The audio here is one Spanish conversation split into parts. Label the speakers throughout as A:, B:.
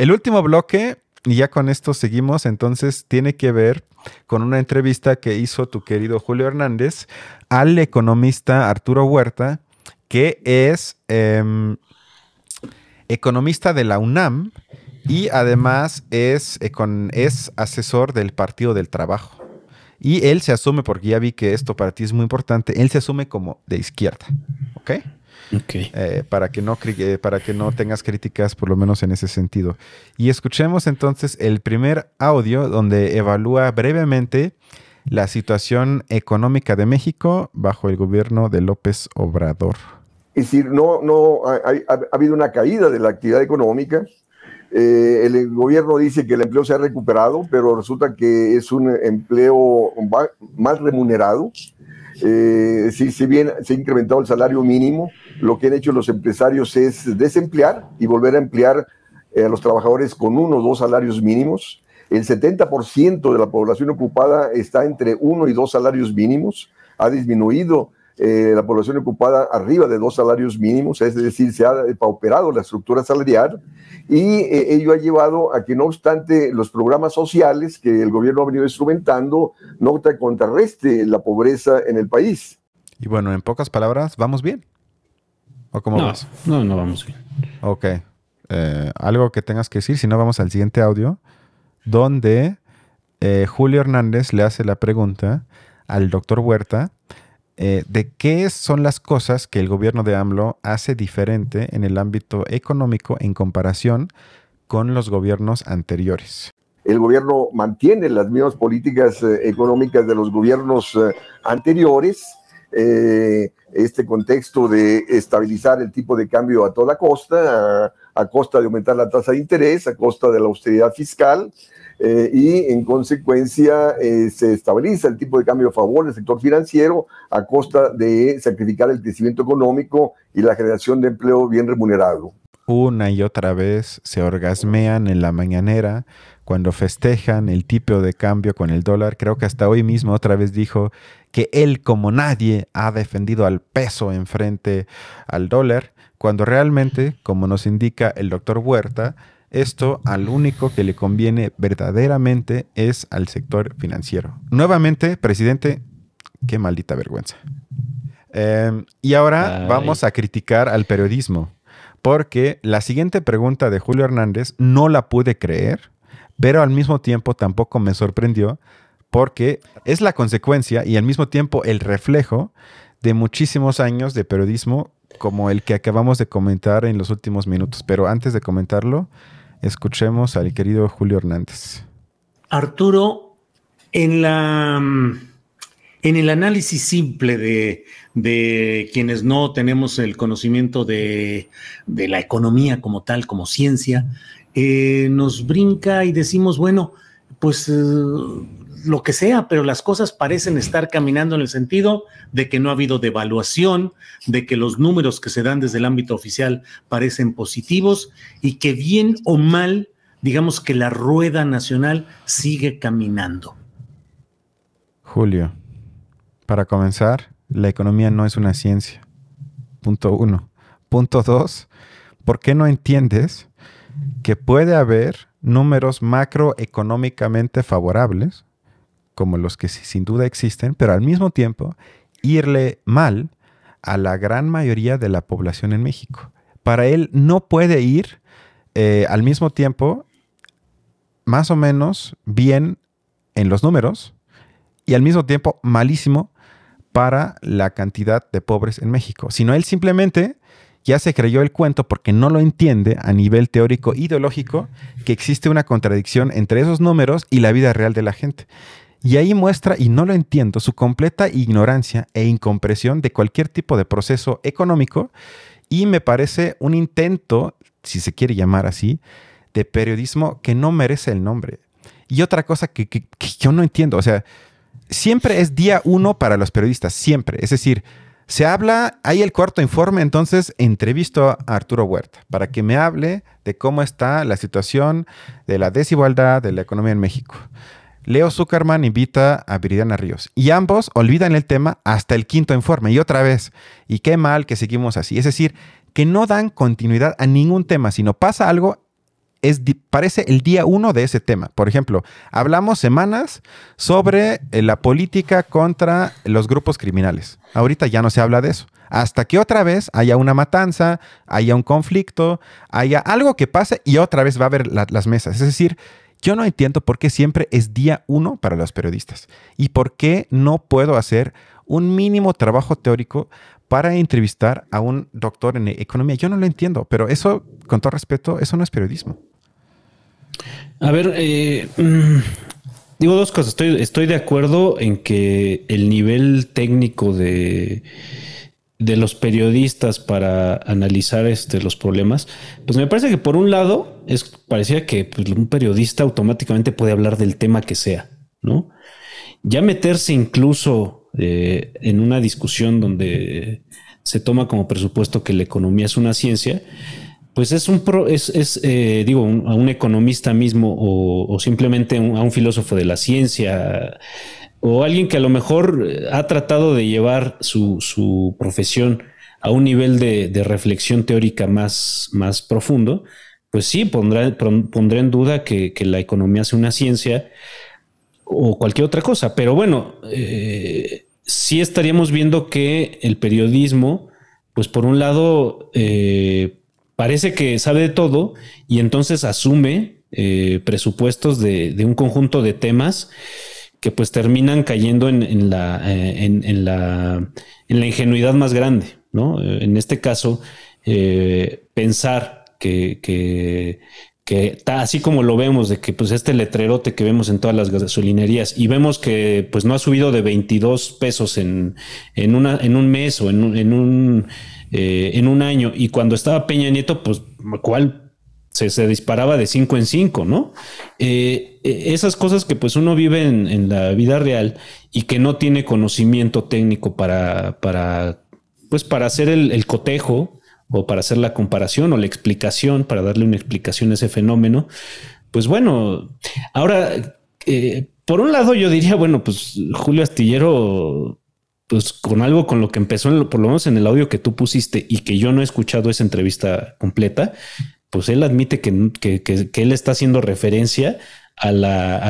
A: El último bloque, y ya con esto seguimos, entonces tiene que ver con una entrevista que hizo tu querido Julio Hernández al economista Arturo Huerta, que es em, economista de la UNAM y además es, es asesor del Partido del Trabajo. Y él se asume, porque ya vi que esto para ti es muy importante, él se asume como de izquierda. ¿Ok? Eh, para, que no, eh, para que no tengas críticas, por lo menos en ese sentido. Y escuchemos entonces el primer audio donde evalúa brevemente la situación económica de México bajo el gobierno de López Obrador.
B: Es decir, no, no ha, habido una caída de la actividad económica. Eh, el gobierno dice que el empleo se ha recuperado, pero resulta que es un empleo más remunerado. Eh, si, si, bien se ha incrementado el salario mínimo, lo que han hecho los empresarios es desemplear y volver a emplear eh, a los trabajadores con uno o dos salarios mínimos. El 70% de la población ocupada está entre uno y dos salarios mínimos. Ha disminuido eh, la población ocupada arriba de dos salarios mínimos, es decir, se ha pauperado la estructura salarial y eh, ello ha llevado a que, no obstante los programas sociales que el gobierno ha venido instrumentando, no contrarreste la pobreza en el país.
A: Y bueno, en pocas palabras, ¿vamos bien? ¿O cómo
C: no,
A: vas?
C: No, no vamos bien.
A: Ok. Eh, algo que tengas que decir, si no vamos al siguiente audio, donde Julio Hernández le hace la pregunta al doctor Huerta eh, de qué son las cosas que el gobierno de AMLO hace diferente en el ámbito económico en comparación con los gobiernos anteriores.
B: El gobierno mantiene las mismas políticas eh, económicas de los gobiernos eh, anteriores, este contexto de estabilizar el tipo de cambio a toda costa, a costa de aumentar la tasa de interés, a costa de la austeridad fiscal, eh, y en consecuencia eh, se estabiliza el tipo de cambio a favor del sector financiero a costa de sacrificar el crecimiento económico y la generación de empleo bien remunerado.
A: Una y otra vez se orgasmean en la mañanera cuando festejan el tipo de cambio con el dólar. Creo que hasta hoy mismo otra vez dijo que él como nadie ha defendido al peso en frente al dólar, cuando realmente, como nos indica el doctor Huerta, esto al único que le conviene verdaderamente es al sector financiero. Nuevamente, presidente, qué maldita vergüenza. Em, y ahora vamos a criticar al periodismo, porque la siguiente pregunta de Julio Hernández no la pude creer, pero al mismo tiempo tampoco me sorprendió, porque es la consecuencia y al mismo tiempo el reflejo de muchísimos años de periodismo como el que acabamos de comentar en los últimos minutos. Pero antes de comentarlo, Escuchemos al querido Julio Hernández.
C: Arturo, en la en el análisis simple de, quienes no tenemos el conocimiento de, la economía como tal, como ciencia, eh, nos brinca y decimos, bueno, pues eh, lo que sea, pero las cosas parecen estar caminando en el sentido de que no ha habido devaluación, de que los números que se dan desde el ámbito oficial parecen positivos y que bien o mal, digamos que la rueda nacional sigue caminando.
A: Julio, para comenzar, la economía no es una ciencia. Punto uno. Punto dos, ¿por qué no entiendes que puede haber números macroeconómicamente favorables como los que sin duda existen, pero al mismo tiempo irle mal a la gran mayoría de la población en México. Para él no puede ir eh, al mismo tiempo más o menos bien en los números y al mismo tiempo malísimo para la cantidad de pobres en México, sino él simplemente ya se creyó el cuento porque no lo entiende a nivel teórico ideológico que existe una contradicción entre esos números y la vida real de la gente. Y ahí muestra, y no lo entiendo, su completa ignorancia e incompresión de cualquier tipo de proceso económico y me parece un intento, si se quiere llamar así, de periodismo que no merece el nombre. Y otra cosa que, yo no entiendo, o sea, siempre es día uno para los periodistas, siempre. Es decir, se habla, hay el cuarto informe, entonces entrevisto a Arturo Huerta para que me hable de cómo está la situación de la desigualdad de la economía en México. Leo Zuckerman invita a Viridiana Ríos y ambos olvidan el tema hasta el quinto informe y otra vez. Y qué mal que seguimos así. Es decir, que no dan continuidad a ningún tema, sino pasa algo es, parece el día uno de ese tema. Por ejemplo, hablamos semanas sobre eh, la política contra los grupos criminales. Ahorita ya no se habla de eso. Hasta que otra vez haya una matanza, haya un conflicto, haya algo que pase y otra vez va a haber las mesas. Es decir, yo no entiendo por qué siempre es día uno para los periodistas y por qué no puedo hacer un mínimo trabajo teórico para entrevistar a un doctor en economía. Yo no lo entiendo, pero eso, con todo respeto, eso no es periodismo.
D: A ver, eh, mm, digo dos cosas. Estoy, estoy de acuerdo en que el nivel técnico de, de los periodistas para analizar este, los problemas, pues me parece que por un lado es parecía que pues, un periodista automáticamente puede hablar del tema que sea, ¿no? Ya meterse incluso eh, en una discusión donde se toma como presupuesto que la economía es una ciencia, pues es un pro, es, es eh, digo, a un economista mismo o, simplemente a un filósofo de la ciencia o alguien que a lo mejor ha tratado de llevar su, profesión a un nivel de, reflexión teórica más, más profundo, pues sí, pondrá, en duda que, que la economía es una ciencia o cualquier otra cosa. Pero bueno, eh, sí estaríamos viendo que el periodismo, pues por un lado, eh, parece que sabe de todo y entonces asume eh, presupuestos de, un conjunto de temas que pues terminan cayendo en, la, en, la, en la ingenuidad más grande, ¿no? En este caso, pensar que, que, así como lo vemos de que pues este letrerote que vemos en todas las gasolinerías y vemos que pues no ha subido de 22 pesos en, en, una, en un mes o en, en un, eh, en un año y cuando estaba Peña Nieto pues cuál se, se, disparaba de 5 en 5, ¿no? Eh, e, esas cosas que pues uno vive en, la vida real y que no tiene conocimiento técnico para, para pues para hacer el, el cotejo o para hacer la comparación o la explicación, para darle una explicación a ese fenómeno, pues bueno, ahora, eh, por un lado yo diría, bueno, pues Julio Astillero, pues con algo con lo que empezó, por lo menos en el audio que tú pusiste y que yo no he escuchado esa entrevista completa, pues él admite que, que él está haciendo referencia a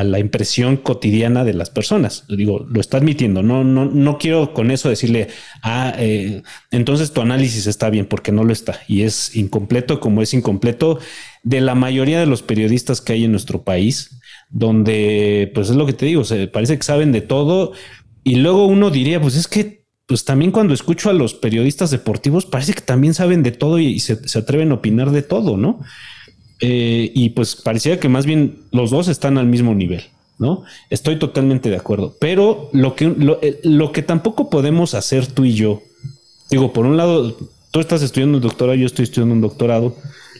D: la, impresión cotidiana de las personas. Digo, lo está admitiendo. No, no, no quiero con eso decirle, ah, eh, entonces tu análisis está bien, porque no lo está. Y es incompleto como es incompleto de la mayoría de los periodistas que hay en nuestro país, donde, pues es lo que te digo, se parece que saben de todo. Y luego uno diría, pues es que pues también cuando escucho a los periodistas deportivos, parece que también saben de todo y, se, atreven a opinar de todo, ¿no? Eh, y pues parecía que más bien los dos están al mismo nivel, ¿no? Estoy totalmente de acuerdo. Pero lo que, eh, lo, que tampoco podemos hacer tú y yo, digo, por un lado, tú estás estudiando un doctorado, yo estoy estudiando un doctorado.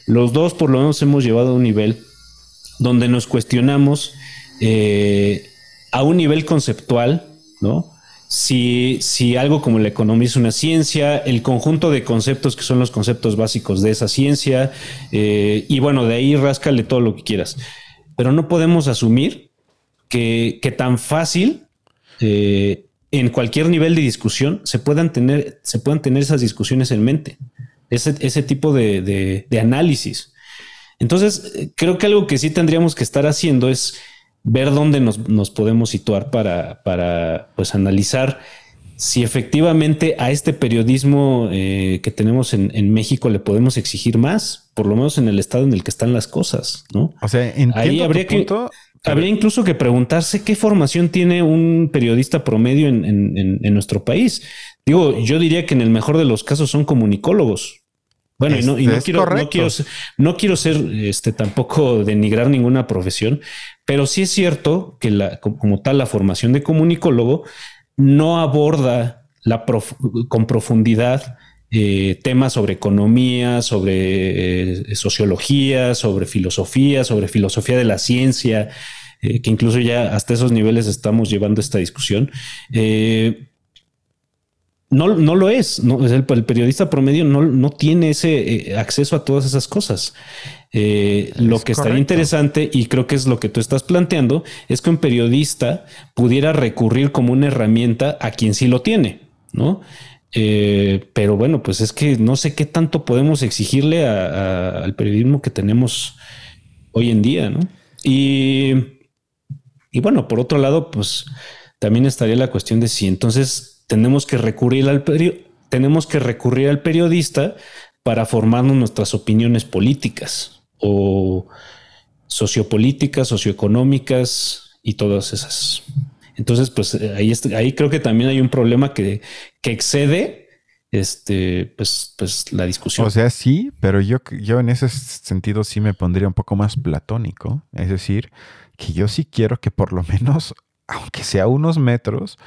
D: Los dos por lo menos hemos llevado a un nivel donde nos cuestionamos eh, a un nivel conceptual, ¿no? Si, si algo como la economía es una ciencia, el conjunto de conceptos que son los conceptos básicos de esa ciencia, eh, y bueno, de ahí ráscale todo lo que quieras. Pero no podemos asumir que, tan fácil eh, en cualquier nivel de discusión se puedan tener, se puedan tener esas discusiones en mente, ese, ese tipo de, de análisis. Entonces, creo que algo que sí tendríamos que estar haciendo es ver dónde nos, podemos situar para, para pues, analizar si efectivamente a este periodismo eh, que tenemos en, México le podemos exigir más, por lo menos en el estado en el que están las cosas, ¿no?
A: O sea, ahí habría que
D: habría incluso que preguntarse qué formación tiene un periodista promedio en, en, nuestro país. Digo, yo diría que en el mejor de los casos son comunicólogos. Bueno, y no, y no quiero, no quiero, no quiero ser este tampoco denigrar ninguna profesión, pero sí es cierto que la, como tal la formación de comunicólogo no aborda la con profundidad eh, temas sobre economía, sobre eh, sociología, sobre filosofía, sobre filosofía de la ciencia, eh, que incluso ya hasta esos niveles estamos llevando esta discusión. No, no, lo es. el, periodista promedio no, no tiene ese acceso a todas esas cosas. Eh, lo que estaría interesante, y creo que es lo que tú estás planteando, es que un periodista pudiera recurrir como una herramienta a quien sí lo tiene, ¿no? Eh, pero bueno, pues es que no sé qué tanto podemos exigirle al periodismo que tenemos hoy en día, ¿no? Y, y bueno, por otro lado, pues también estaría la cuestión de si entonces tenemos que recurrir al tenemos que recurrir al periodista para formarnos nuestras opiniones políticas o sociopolíticas, socioeconómicas y todas esas. Entonces, pues ahí, ahí creo que también hay un problema que, que excede este, pues, pues la discusión.
A: O sea, sí, pero yo, yo en ese sentido sí me pondría un poco más platónico. Es decir, que yo sí quiero que por lo menos, aunque sea unos metros,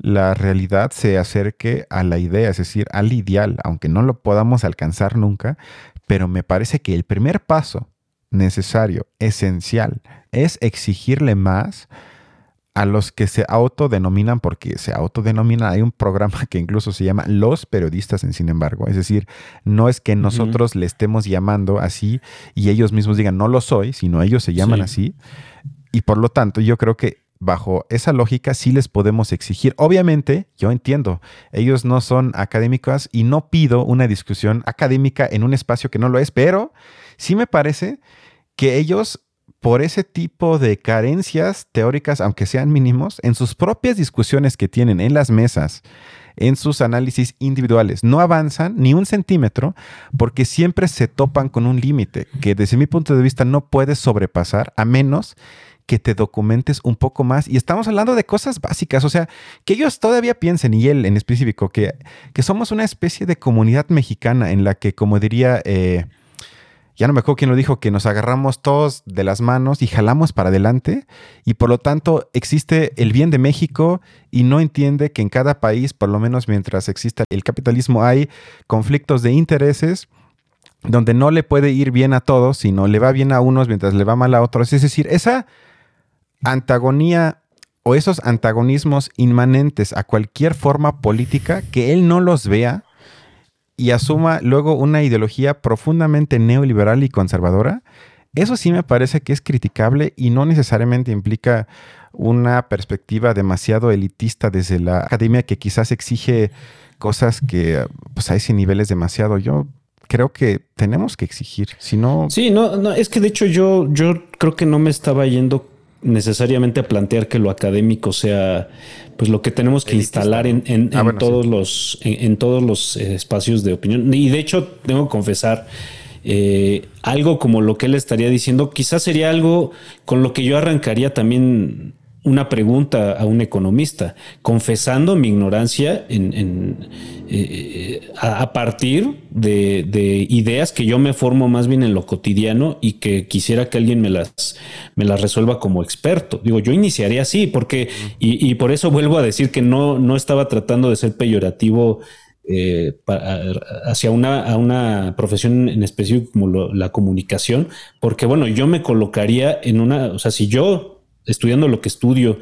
A: la realidad se acerque a la idea, es decir, al ideal, aunque no lo podamos alcanzar nunca, pero me parece que el primer paso necesario, esencial, es exigirle más a los que se autodenominan, porque se autodenominan, hay un programa que incluso se llama Los Periodistas en Sin embargo, es decir, no es que nosotros le estemos llamando así y ellos mismos digan no lo soy, sino ellos se llaman así. Y por lo tanto, yo creo que bajo esa lógica sí les podemos exigir. Obviamente, yo entiendo, ellos no son académicos y no pido una discusión académica en un espacio que no lo es, pero sí me parece que ellos por ese tipo de carencias teóricas, aunque sean mínimos, en sus propias discusiones que tienen en las mesas, en sus análisis individuales, no avanzan ni un centímetro porque siempre se topan con un límite que desde mi punto de vista no puedes sobrepasar a menos que te documentes un poco más. Y estamos hablando de cosas básicas, o sea, que ellos todavía piensen, y él en específico, que, que somos una especie de comunidad mexicana en la que, como diría... Eh, ya no me acuerdo quién lo dijo, que nos agarramos todos de las manos y jalamos para adelante y por lo tanto existe el bien de México y no entiende que en cada país, por lo menos mientras exista el capitalismo, hay conflictos de intereses donde no le puede ir bien a todos, sino le va bien a unos mientras le va mal a otros. Es decir, esa antagonía o esos antagonismos inmanentes a cualquier forma política que él no los vea y asuma luego una ideología profundamente neoliberal y conservadora, eso sí me parece que es criticable y no necesariamente implica una perspectiva demasiado elitista desde la academia que quizás exige cosas que pues a ese nivel es demasiado. Yo creo que tenemos que exigir, si no...
D: Sí, no, no, es que de hecho yo, yo creo que no me estaba yendo necesariamente a plantear que lo académico sea pues lo que tenemos que instalar en, ah, todos los en, todos los eh, espacios de opinión. Y de hecho tengo que confesar eh, algo como lo que él estaría diciendo quizás sería algo con lo que yo arrancaría también una pregunta a un economista, confesando mi ignorancia en, eh, a, partir de, ideas que yo me formo más bien en lo cotidiano y que quisiera que alguien me las, me las resuelva como experto. Digo, yo iniciaría así, porque, y, por eso vuelvo a decir que no, no estaba tratando de ser peyorativo eh, hacia una, a una profesión en específico como la comunicación, porque bueno, yo me colocaría en una, o sea, si yo estudiando lo que estudio,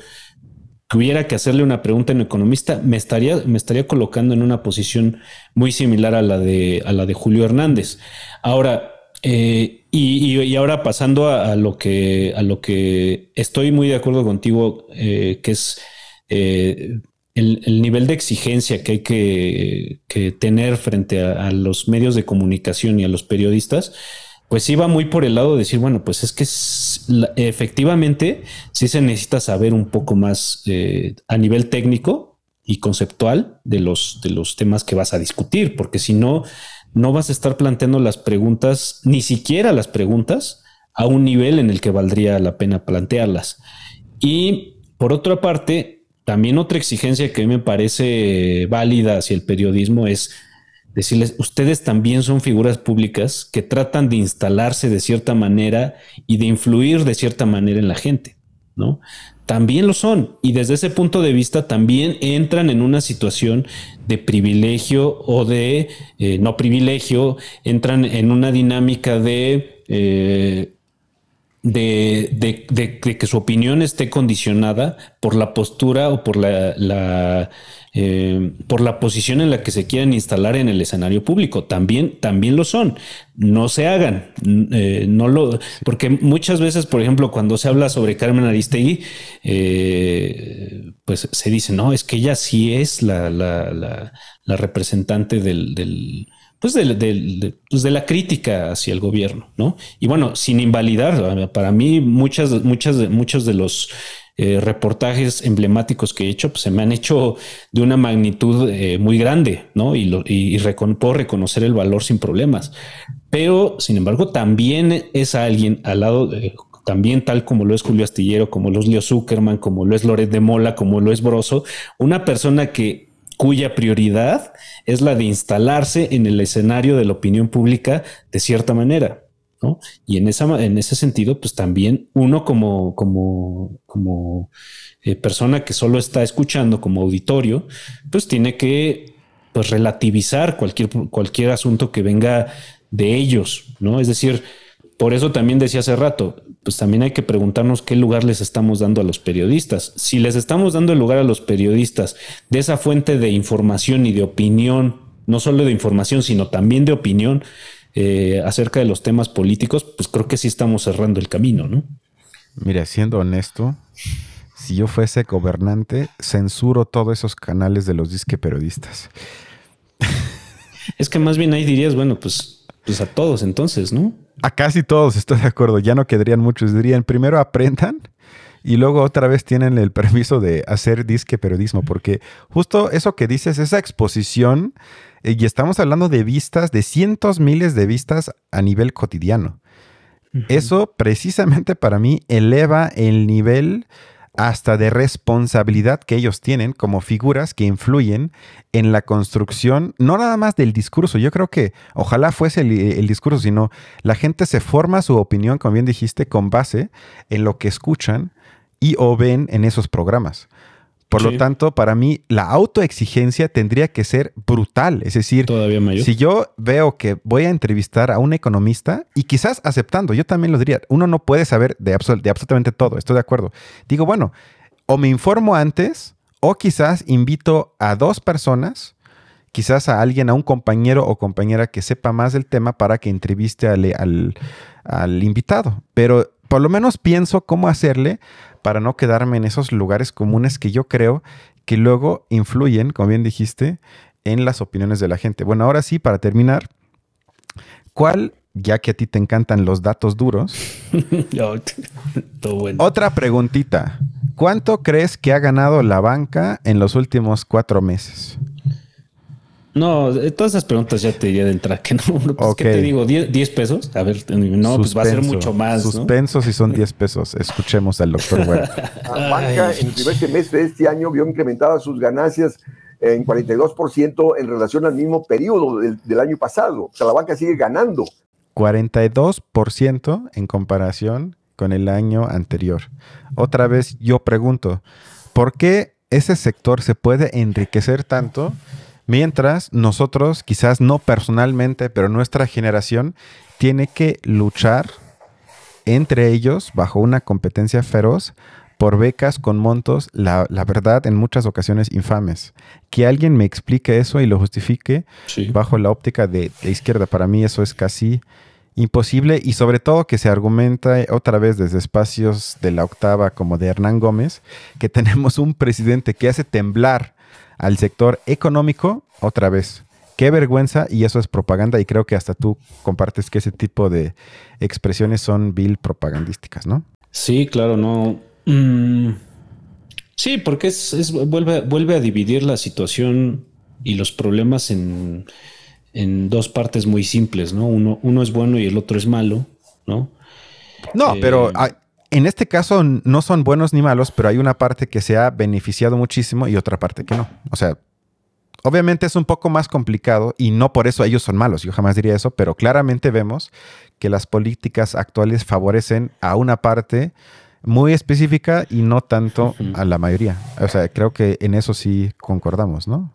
D: tuviera que hacerle una pregunta a un economista, me estaría, me estaría colocando en una posición muy similar a la de, a la de Julio Hernández. Ahora, eh, y, ahora pasando a, lo que, a lo que estoy muy de acuerdo contigo, eh, que es eh, el, nivel de exigencia que hay que, tener frente a, los medios de comunicación y a los periodistas pues iba muy por el lado de decir, bueno, pues es que efectivamente sí se necesita saber un poco más eh, a nivel técnico y conceptual de los, de los temas que vas a discutir, porque si no, no vas a estar planteando las preguntas, ni siquiera las preguntas, a un nivel en el que valdría la pena plantearlas. Y por otra parte, también otra exigencia que me parece válida hacia el periodismo es decirles, ustedes también son figuras públicas que tratan de instalarse de cierta manera y de influir de cierta manera en la gente, ¿no? También lo son y desde ese punto de vista también entran en una situación de privilegio o de eh, no privilegio, entran en una dinámica de... Eh, de, que su opinión esté condicionada por la postura o por la, eh, por la posición en la que se quieran instalar en el escenario público. También, también lo son. No se hagan. Eh, no lo, porque muchas veces, por ejemplo, cuando se habla sobre Carmen Aristegui, eh, pues se dice, no, es que ella sí es la, la, la representante del pues de, pues de, la crítica hacia el gobierno, ¿no? Y bueno, sin invalidar, para mí muchas, muchas, muchos de los eh, reportajes emblemáticos que he hecho pues, se me han hecho de una magnitud eh, muy grande, ¿no? Y, lo, y, puedo reconocer el valor sin problemas. Pero, sin embargo, también es alguien al lado de, también tal como lo es Julio Astillero, como lo es Leo Zuckerman, como lo es Loret de Mola, como lo es Broso, una persona que cuya prioridad es la de instalarse en el escenario de la opinión pública de cierta manera. Y en, ese sentido, pues también uno como eh, persona que solo está escuchando como auditorio, pues tiene que pues, relativizar cualquier, cualquier asunto que venga de ellos, ¿no? Es decir, por eso también decía hace rato, pues también hay que preguntarnos qué lugar les estamos dando a los periodistas. Si les estamos dando el lugar a los periodistas de esa fuente de información y de opinión, no solo de información, sino también de opinión eh, acerca de los temas políticos, pues creo que sí estamos cerrando el camino, ¿no?
A: Mira, siendo honesto, si yo fuese gobernante, censuro todos esos canales de los disque periodistas.
D: Es que más bien ahí dirías, bueno, pues, pues a todos entonces, ¿no?
A: A casi todos estoy de acuerdo. Ya no quedarían muchos. Dirían, primero aprendan y luego otra vez tienen el permiso de hacer disque periodismo, porque justo eso que dices, esa exposición, y estamos hablando de vistas, de cientos miles de vistas a nivel cotidiano. Eso precisamente para mí eleva el nivel hasta de responsabilidad que ellos tienen como figuras que influyen en la construcción, no nada más del discurso, yo creo que ojalá fuese el, discurso, sino la gente se forma su opinión, como bien dijiste, con base en lo que escuchan y o ven en esos programas. Por lo tanto, para mí, la autoexigencia tendría que ser brutal. Es decir, si yo veo que voy a entrevistar a un economista y quizás aceptando, yo también lo diría, uno no puede saber de, de absolutamente todo, estoy de acuerdo. Digo, bueno, o me informo antes o quizás invito a dos personas, quizás a alguien, a un compañero o compañera que sepa más del tema para que entreviste al, al, al invitado. Pero por lo menos pienso cómo hacerle para no quedarme en esos lugares comunes que yo creo que luego influyen, como bien dijiste, en las opiniones de la gente. Bueno, ahora sí, para terminar, ¿cuál, ya que a ti te encantan los datos duros? Otra preguntita. ¿Cuánto crees que ha ganado la banca en los últimos cuatro meses?
D: No, todas esas preguntas ya te diría de entrada que no. Pues, ¿Qué te digo? ¿10, pesos? A ver, no, pues va a ser mucho más.
A: Suspenso si son 10 pesos. Escuchemos al doctor
B: La banca en el primer semestre de este año vio incrementadas sus ganancias en 42% en relación al mismo periodo del, del, año pasado. O sea, la banca sigue ganando.
A: 42% en comparación con el año anterior. Otra vez yo pregunto, ¿por qué ese sector se puede enriquecer tanto? Mientras nosotros, quizás no personalmente, pero nuestra generación tiene que luchar entre ellos bajo una competencia feroz por becas con montos, la, verdad, en muchas ocasiones infames. Que alguien me explique eso y lo justifique bajo la óptica de, de, izquierda. Para mí eso es casi imposible y sobre todo que se argumenta otra vez desde espacios de la octava como de Hernán Gómez, que tenemos un presidente que hace temblar al sector económico otra vez. Qué vergüenza y eso es propaganda y creo que hasta tú compartes que ese tipo de expresiones son vil propagandísticas, ¿no?
D: Sí, claro, no. Mm, sí, porque es, vuelve, vuelve a dividir la situación y los problemas en, dos partes muy simples, ¿no? Uno, uno es bueno y el otro es malo, ¿no?
A: No, pero eh, en este caso no son buenos ni malos, pero hay una parte que se ha beneficiado muchísimo y otra parte que no. O sea, obviamente es un poco más complicado y no por eso ellos son malos, yo jamás diría eso, pero claramente vemos que las políticas actuales favorecen a una parte muy específica y no tanto a la mayoría. O sea, creo que en eso sí concordamos, ¿no?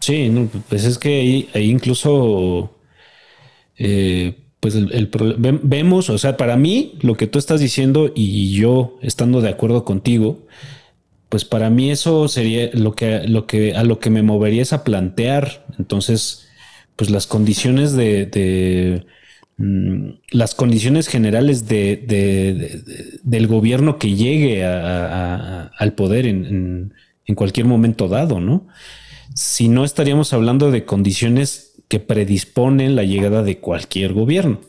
D: Sí, pues es que ahí, incluso... Eh, pues el, vemos, o sea, para mí lo que tú estás diciendo y yo estando de acuerdo contigo, pues para mí eso sería lo que, lo que a lo que me movería es a plantear. Entonces, pues las condiciones de, mm, las condiciones generales de, del gobierno que llegue al poder en, en, cualquier momento dado, ¿no? Si no estaríamos hablando de condiciones que predisponen la llegada de cualquier gobierno.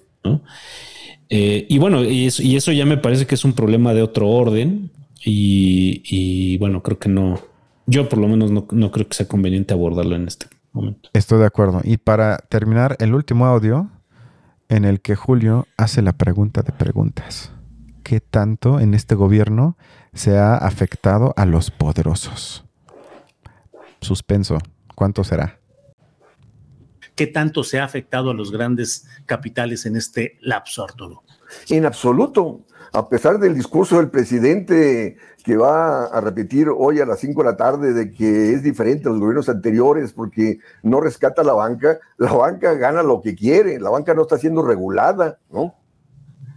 D: Eh, y bueno, y eso, ya me parece que es un problema de otro orden. Y, bueno, creo que no, yo por lo menos no, no, creo que sea conveniente abordarlo en este momento.
A: Estoy de acuerdo. Y para terminar, el último audio en el que Julio hace la pregunta de preguntas. ¿Qué tanto en este gobierno se ha afectado a los poderosos? Suspenso. ¿Cuánto será?
C: ¿Qué tanto se ha afectado a los grandes capitales en este lapso, Arturo?
B: En absoluto. A pesar del discurso del presidente que va a repetir hoy a las 5 de la tarde de que es diferente a los gobiernos anteriores porque no rescata la banca, la banca gana lo que quiere, la banca no está siendo regulada, ¿no?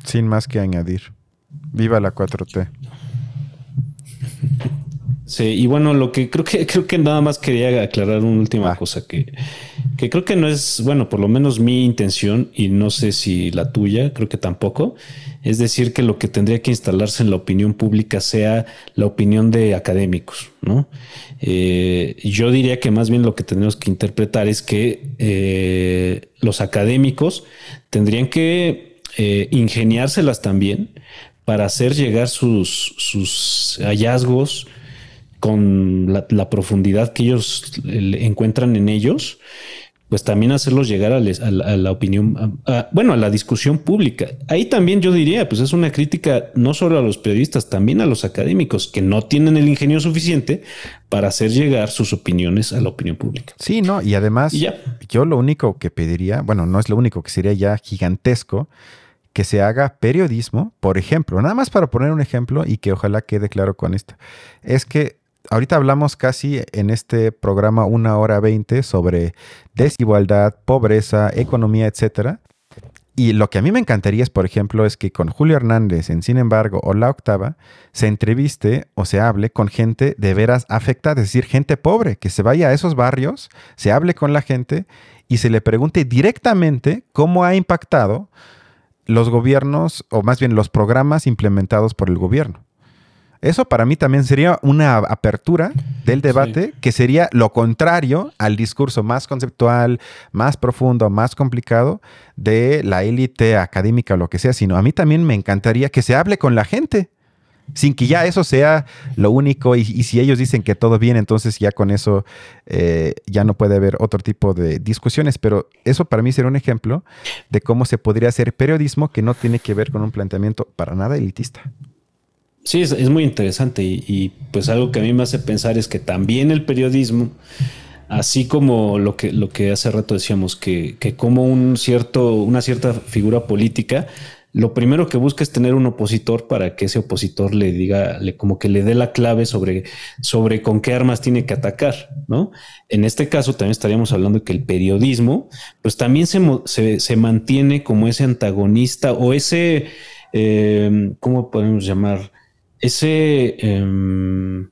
A: Sin más que añadir. Viva la 4T.
D: Sí, y bueno, lo que creo que creo que nada más quería aclarar una última ah. cosa que, que creo que no es, bueno, por lo menos mi intención y no sé si la tuya, creo que tampoco, es decir, que lo que tendría que instalarse en la opinión pública sea la opinión de académicos, ¿no? Eh, yo diría que más bien lo que tenemos que interpretar es que eh, los académicos tendrían que eh, ingeniárselas también para hacer llegar sus, sus hallazgos, con la, profundidad que ellos encuentran en ellos, pues también hacerlos llegar a, la, opinión, bueno, a la discusión pública. Ahí también yo diría, pues es una crítica no solo a los periodistas, también a los académicos que no tienen el ingenio suficiente para hacer llegar sus opiniones a la opinión pública.
A: Sí, no, y además yo lo único que pediría, bueno, no es lo único que sería ya gigantesco, que se haga periodismo, por ejemplo, nada más para poner un ejemplo y que ojalá quede claro con esto, es que ahorita hablamos casi en este programa una hora veinte sobre desigualdad, pobreza, economía, etcétera. Y lo que a mí me encantaría es, por ejemplo, es que con Julio Hernández en Sin embargo o La Octava se entreviste o se hable con gente de veras afectada, es decir, gente pobre, que se vaya a esos barrios, se hable con la gente y se le pregunte directamente cómo ha impactado los gobiernos, o más bien los programas implementados por el gobierno. Eso para mí también sería una apertura del debate que sería lo contrario al discurso más conceptual, más profundo, más complicado de la élite académica o lo que sea, sino a mí también me encantaría que se hable con la gente, sin que ya eso sea lo único. Y, si ellos dicen que todo bien, entonces ya con eso eh, ya no puede haber otro tipo de discusiones, pero eso para mí sería un ejemplo de cómo se podría hacer periodismo que no tiene que ver con un planteamiento para nada elitista.
D: Sí, es, muy interesante y, pues algo que a mí me hace pensar es que también el periodismo, así como lo que, lo que hace rato decíamos, que, que como un cierto, una cierta figura política, lo primero que busca es tener un opositor para que ese opositor le diga, le, como que le dé la clave sobre, sobre con qué armas tiene que atacar, ¿no? En este caso también estaríamos hablando de que el periodismo, pues también se, se, se mantiene como ese antagonista o ese, eh, ¿cómo podemos llamar? Ese, em,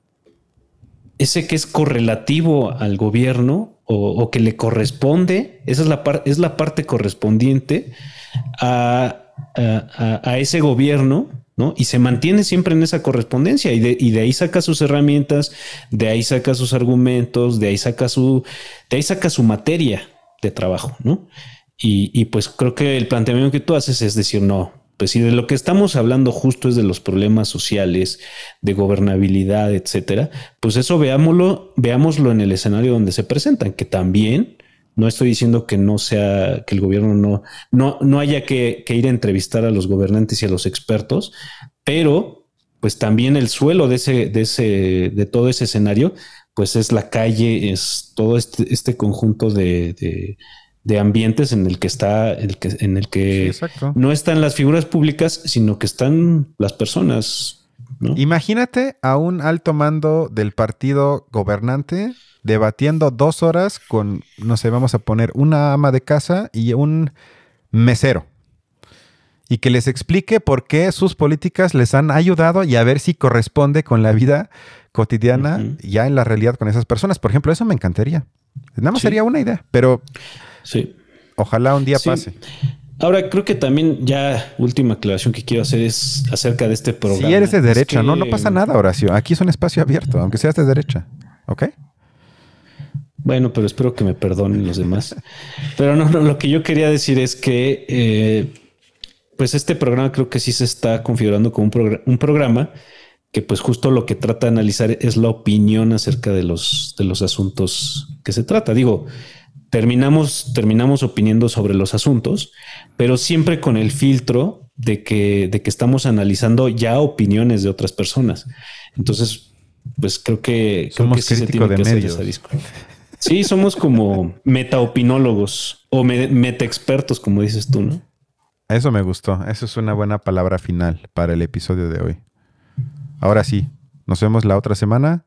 D: ese que es correlativo al gobierno o, que le corresponde, esa es la, es la parte correspondiente a, ese gobierno, ¿no? Y se mantiene siempre en esa correspondencia y de, y de, ahí saca sus herramientas, de ahí saca sus argumentos, de ahí saca su, de ahí saca su materia de trabajo, ¿no? Y, y pues creo que el planteamiento que tú haces es decir, no, pues si de lo que estamos hablando justo es de los problemas sociales, de gobernabilidad, etcétera, pues eso veámoslo, veámoslo en el escenario donde se presentan, que también no estoy diciendo que no sea, que el gobierno no, no, no haya que, ir a entrevistar a los gobernantes y a los expertos, pero pues también el suelo de ese, de ese, de todo ese escenario, pues es la calle, es todo este, este conjunto de de ambientes en el que está, el que, en el que no están las figuras públicas, sino que están las personas.
A: Imagínate a un alto mando del partido gobernante debatiendo dos horas con, no sé, vamos a poner una ama de casa y un mesero. Y que les explique por qué sus políticas les han ayudado y a ver si corresponde con la vida cotidiana ya en la realidad con esas personas. Por ejemplo, eso me encantaría. Nada más sería una idea, pero
D: Sí.
A: Ojalá un día pase.
D: Ahora, creo que también ya última aclaración que quiero hacer es acerca de este programa.
A: Si eres de derecha, no, no pasa nada, Horacio. Aquí es un espacio abierto, aunque seas de derecha. ¿Ok?
D: Bueno, pero espero que me perdonen los demás. Pero no, no, lo que yo quería decir es que, eh, pues este programa creo que sí se está configurando como un, un, programa que pues justo lo que trata de analizar es la opinión acerca de los, de los asuntos que se trata. Digo, terminamos, terminamos opiniendo sobre los asuntos, pero siempre con el filtro de que, de que estamos analizando ya opiniones de otras personas. Entonces, pues creo que,
A: somos
D: creo que sí
A: se tiene que hacer esa
D: Sí, somos como metaopinólogos o meta expertos, como dices tú, ¿no?
A: Eso me gustó. Eso es una buena palabra final para el episodio de hoy. Ahora sí, nos vemos la otra semana.